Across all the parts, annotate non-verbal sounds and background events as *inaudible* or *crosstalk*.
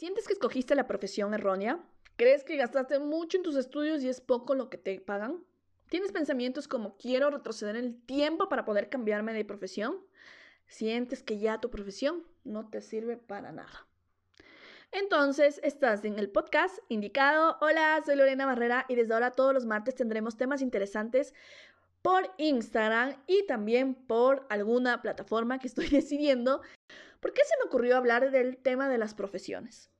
¿Sientes que escogiste la profesión errónea? ¿Crees que gastaste mucho en tus estudios y es poco lo que te pagan? ¿Tienes pensamientos como quiero retroceder el tiempo para poder cambiarme de profesión? ¿Sientes que ya tu profesión no te sirve para nada? Entonces, estás en el podcast indicado. Hola, soy Lorena Barrera y desde ahora todos los martes tendremos temas interesantes por Instagram y también por alguna plataforma que estoy *laughs* decidiendo. ¿Por qué se me ocurrió hablar del tema de las profesiones?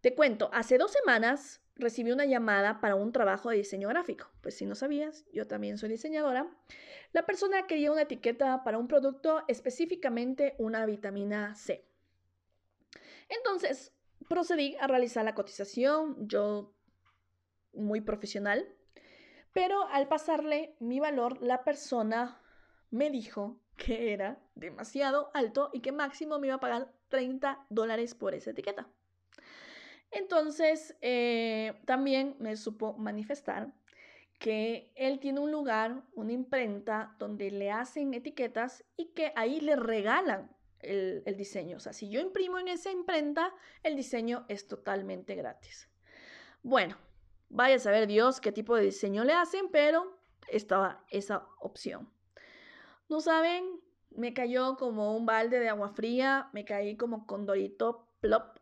Te cuento, hace dos semanas recibí una llamada para un trabajo de diseño gráfico. Pues si no sabías, yo también soy diseñadora. La persona quería una etiqueta para un producto, específicamente una vitamina C. Entonces, procedí a realizar la cotización, yo muy profesional, pero al pasarle mi valor, la persona me dijo que era demasiado alto y que máximo me iba a pagar 30 dólares por esa etiqueta. Entonces, eh, también me supo manifestar que él tiene un lugar, una imprenta, donde le hacen etiquetas y que ahí le regalan el, el, diseño. O sea, si yo imprimo en esa imprenta, el diseño es totalmente gratis. Bueno, Vaya a saber Dios qué tipo de diseño le hacen, pero estaba esa opción. No saben, me cayó como un balde de agua fría, me caí como condorito, plop.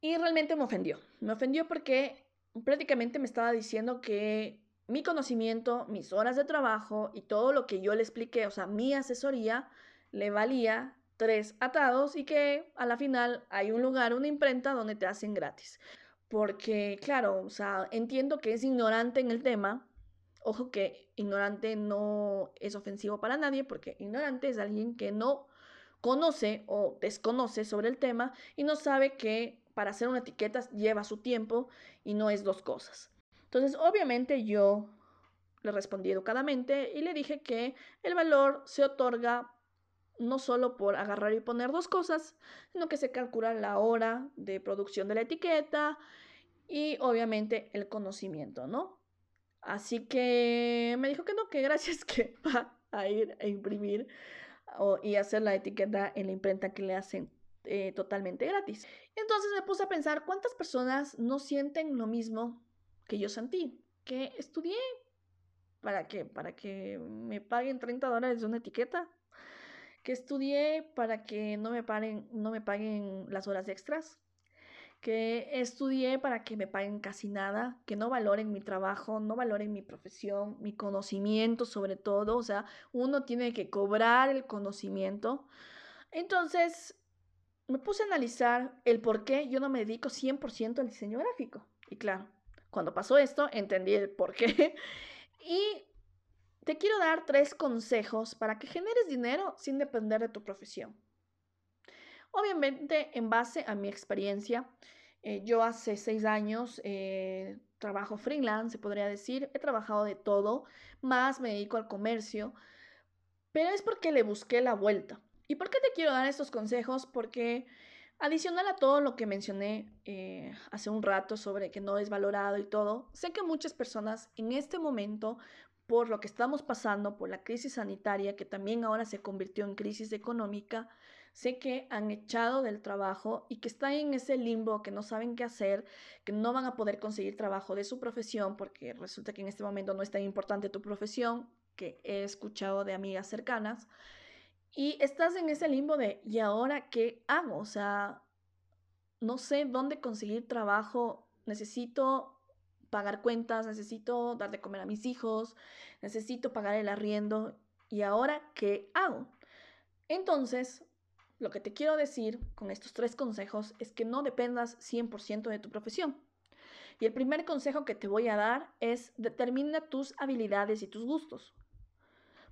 Y realmente me ofendió. Me ofendió porque prácticamente me estaba diciendo que mi conocimiento, mis horas de trabajo y todo lo que yo le expliqué, o sea, mi asesoría, le valía tres atados y que a la final hay un lugar, una imprenta donde te hacen gratis porque, claro, o sea, entiendo que es ignorante en el tema. Ojo que ignorante no es ofensivo para nadie, porque ignorante es alguien que no conoce o desconoce sobre el tema y no sabe que para hacer una etiqueta lleva su tiempo y no es dos cosas. Entonces, obviamente yo le respondí educadamente y le dije que el valor se otorga no solo por agarrar y poner dos cosas, sino que se calcula la hora de producción de la etiqueta y obviamente el conocimiento, ¿no? Así que me dijo que no, que gracias *laughs* que va a ir a imprimir y hacer la etiqueta en la imprenta que le hacen eh, totalmente gratis. Entonces me puse a pensar cuántas personas no sienten lo mismo que yo sentí, que estudié para qué, para que me paguen 30 dólares de una etiqueta que estudié para que no me, paren, no me paguen las horas extras, que estudié para que me paguen casi nada, que no valoren mi trabajo, no valoren mi profesión, mi conocimiento sobre todo, o sea, uno tiene que cobrar el conocimiento. Entonces, me puse a analizar el por qué yo no me dedico 100% al diseño gráfico. Y claro, cuando pasó esto, entendí el por qué. *laughs* Y te quiero dar tres consejos para que generes dinero sin depender de tu profesión. Obviamente, en base a mi experiencia, eh, yo hace seis años eh, trabajo freelance, se podría decir, he trabajado de todo, más me dedico al comercio, pero es porque le busqué la vuelta. ¿Y por qué te quiero dar estos consejos? Porque adicional a todo lo que mencioné eh, hace un rato sobre que no es valorado y todo, sé que muchas personas en este momento por lo que estamos pasando, por la crisis sanitaria, que también ahora se convirtió en crisis económica, sé que han echado del trabajo y que están en ese limbo, que no saben qué hacer, que no van a poder conseguir trabajo de su profesión, porque resulta que en este momento no es tan importante tu profesión, que he escuchado de amigas cercanas, y estás en ese limbo de, ¿y ahora qué hago? O sea, no sé dónde conseguir trabajo, necesito pagar cuentas, necesito dar de comer a mis hijos, necesito pagar el arriendo. ¿Y ahora qué hago? Entonces, lo que te quiero decir con estos tres consejos es que no dependas 100% de tu profesión. Y el primer consejo que te voy a dar es determina tus habilidades y tus gustos.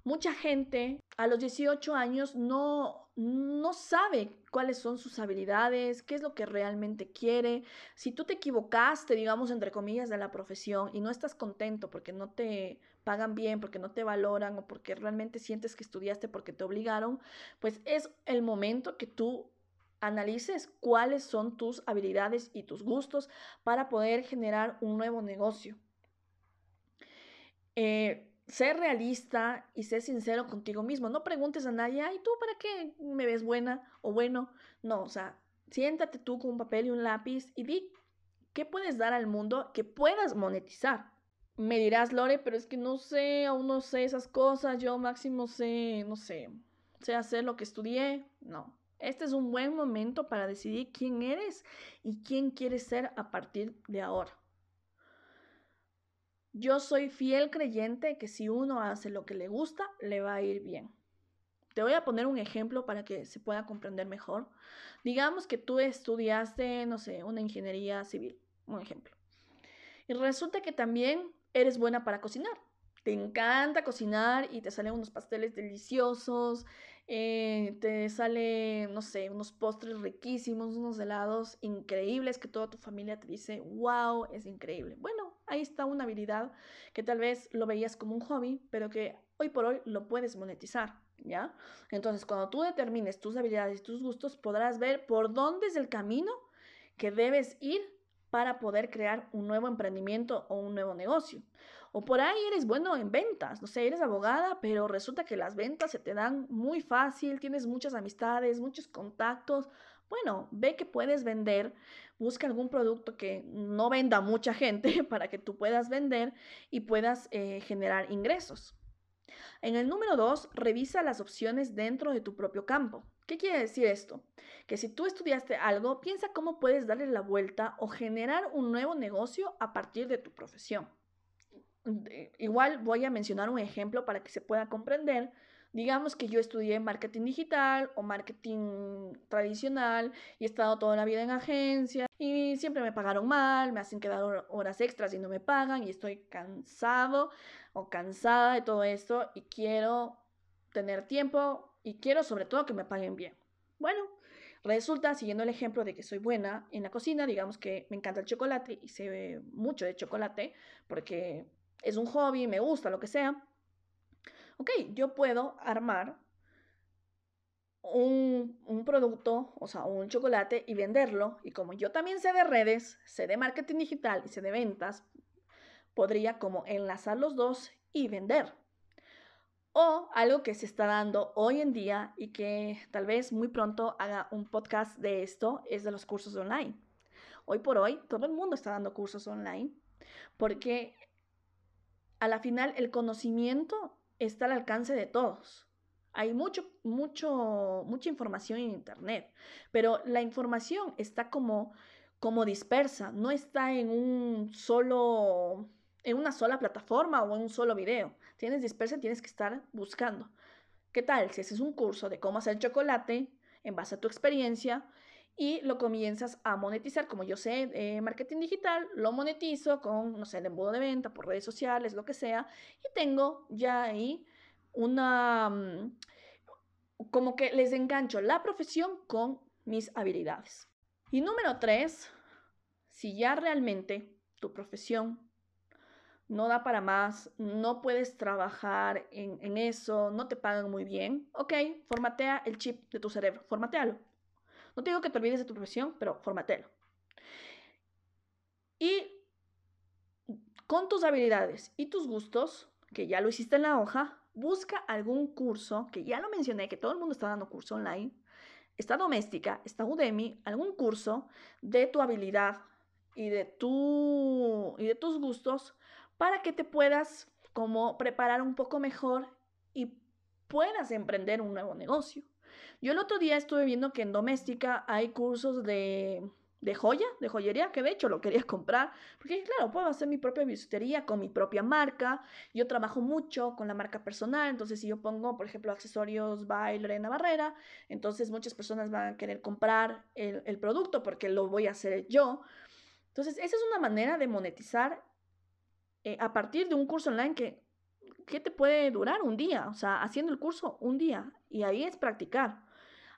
Mucha gente a los 18 años no, no sabe cuáles son sus habilidades, qué es lo que realmente quiere. Si tú te equivocaste, digamos, entre comillas, de la profesión y no estás contento porque no te pagan bien, porque no te valoran o porque realmente sientes que estudiaste porque te obligaron, pues es el momento que tú analices cuáles son tus habilidades y tus gustos para poder generar un nuevo negocio. Eh, ser realista y ser sincero contigo mismo. No preguntes a nadie, ay, ¿tú para qué me ves buena o bueno? No, o sea, Siéntate tú con un papel y un lápiz y di qué puedes dar al mundo que puedas monetizar. Me dirás, Lore, pero es que no sé, aún no sé esas cosas, yo máximo sé, no sé, sé hacer lo que estudié. No, este es un buen momento para decidir quién eres y quién quieres ser a partir de ahora. Yo soy fiel creyente que si uno hace lo que le gusta, le va a ir bien. Te voy a poner un ejemplo para que se pueda comprender mejor. Digamos que tú estudiaste, no sé, una ingeniería civil, un ejemplo. Y resulta que también eres buena para cocinar. Te encanta cocinar y te salen unos pasteles deliciosos, eh, te sale, no sé, unos postres riquísimos, unos helados increíbles que toda tu familia te dice, wow, es increíble. Bueno, ahí está una habilidad que tal vez lo veías como un hobby, pero que hoy por hoy lo puedes monetizar. ¿ya? Entonces, cuando tú determines tus habilidades y tus gustos, podrás ver por dónde es el camino que debes ir para poder crear un nuevo emprendimiento o un nuevo negocio. O por ahí eres bueno en ventas, no sé, eres abogada, pero resulta que las ventas se te dan muy fácil, tienes muchas amistades, muchos contactos. Bueno, ve que puedes vender, busca algún producto que no venda mucha gente *laughs* para que tú puedas vender y puedas eh, generar ingresos. En el número 2, revisa las opciones dentro de tu propio campo. ¿Qué quiere decir esto? Que si tú estudiaste algo, piensa cómo puedes darle la vuelta o generar un nuevo negocio a partir de tu profesión. Igual voy a mencionar un ejemplo para que se pueda comprender. Digamos que yo estudié marketing digital o marketing tradicional y he estado toda la vida en agencia y siempre me pagaron mal, me hacen quedar horas extras y no me pagan y estoy cansado o cansada de todo esto y quiero tener tiempo y quiero sobre todo que me paguen bien. Bueno, resulta, siguiendo el ejemplo de que soy buena en la cocina, digamos que me encanta el chocolate y sé mucho de chocolate porque es un hobby, me gusta, lo que sea. Ok, yo puedo armar un, un, producto, o sea, un chocolate y venderlo. Y como yo también sé de redes, sé de marketing digital y sé de ventas, podría como enlazar los dos y vender. O algo que se está dando hoy en día y que tal vez muy pronto haga un podcast de esto es de los cursos online. Hoy por hoy todo el mundo está dando cursos online porque a la final el conocimiento está al alcance de todos. Hay mucho, mucho, mucha información en Internet, pero la información está como, como dispersa, no está en un solo en una sola plataforma o en un solo video. Tienes dispersa tienes que estar buscando. ¿Qué tal si haces un curso de cómo hacer chocolate en base a tu experiencia y lo comienzas a monetizar? Como yo sé, eh, marketing digital, lo monetizo con, no sé, el embudo de venta por redes sociales, lo que sea, y tengo ya ahí una... Mm, como que les engancho la profesión con mis habilidades. Y número tres, si ya realmente tu profesión no da para más, no puedes trabajar en, eso, no te pagan muy bien, ok, formatea el chip de tu cerebro, formatealo. No te digo que te olvides de tu profesión, pero formatealo. Y con tus habilidades y tus gustos, que ya lo hiciste en la hoja, busca algún curso, que ya lo mencioné, que todo el mundo está dando curso online, está doméstica, está Udemy, algún curso de tu habilidad y de, y de tus gustos para que te puedas como preparar un poco mejor y puedas emprender un nuevo negocio. Yo el otro día estuve viendo que en Doméstica hay cursos de, de joya, de joyería, que de hecho lo quería *laughs* comprar, porque claro, puedo hacer mi propia bisutería con mi propia marca. Yo trabajo mucho con la marca personal, entonces si yo pongo, por ejemplo, accesorios by Lorena Barrera, entonces muchas personas van a querer comprar el, el producto porque lo voy a hacer yo. Entonces, esa es una manera de monetizar eh, a partir de un curso online que, que te puede durar un día, o sea, haciendo el curso un día y ahí es practicar.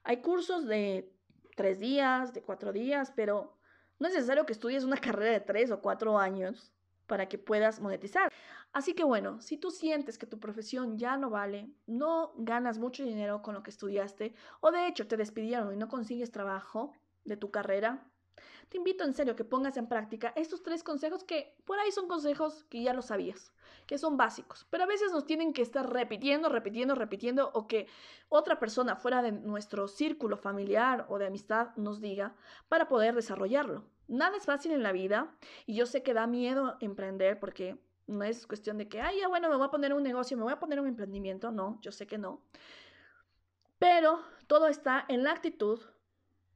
Hay cursos de tres días, de cuatro días, pero no es necesario que estudies una *laughs* carrera de tres o cuatro años para que puedas monetizar. Así que bueno, si tú sientes que tu profesión ya no vale, no ganas mucho dinero con lo que estudiaste, o de hecho te despidieron y no consigues trabajo de tu carrera, te invito en serio que pongas en práctica estos tres consejos que por ahí son consejos que ya lo sabías, que son básicos, pero a veces nos tienen que estar repitiendo, repitiendo, repitiendo o que otra persona fuera de nuestro círculo familiar o de amistad nos diga para poder desarrollarlo. Nada es fácil en la vida y yo sé que da miedo emprender porque no es cuestión de que, ay, ya bueno, me voy a poner un negocio, me voy a poner un emprendimiento. No, yo sé que no. Pero todo está en la actitud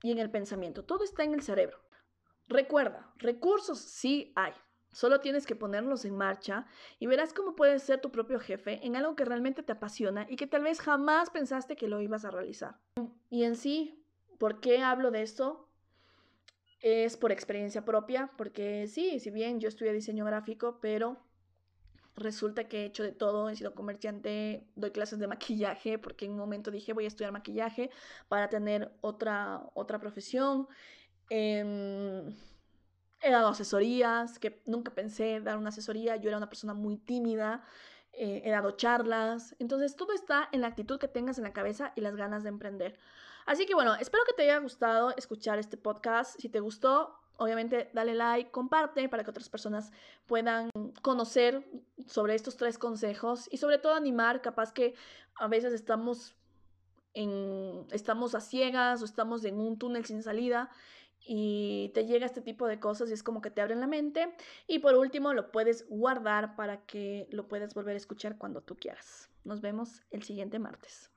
y en el pensamiento. Todo está en el cerebro. Recuerda, recursos sí hay. Solo tienes que ponerlos en marcha y verás cómo puedes ser tu propio jefe en algo que realmente te apasiona y que tal vez jamás pensaste que lo ibas a realizar. Y en sí, ¿por qué hablo de esto? Es por experiencia propia, porque sí, si bien yo estudié diseño gráfico, pero resulta que he hecho de todo, he sido comerciante, doy clases de maquillaje, porque en un momento dije voy a estudiar maquillaje para tener otra, otra profesión. Em, he dado asesorías, que nunca pensé dar una asesoría, yo era una persona muy tímida, eh, he dado charlas, entonces todo está en la actitud que tengas en la cabeza y las ganas de emprender. Así que bueno, espero que te haya gustado escuchar este podcast. Si te gustó, Obviamente, dale like, comparte para que otras personas puedan conocer sobre estos tres consejos y sobre todo animar, capaz que a veces estamos en, estamos a ciegas o estamos en un túnel sin salida y te llega este tipo de cosas y es como que te abren la mente. Y por último, lo puedes guardar para que lo puedas volver a escuchar cuando tú quieras. Nos vemos el siguiente martes.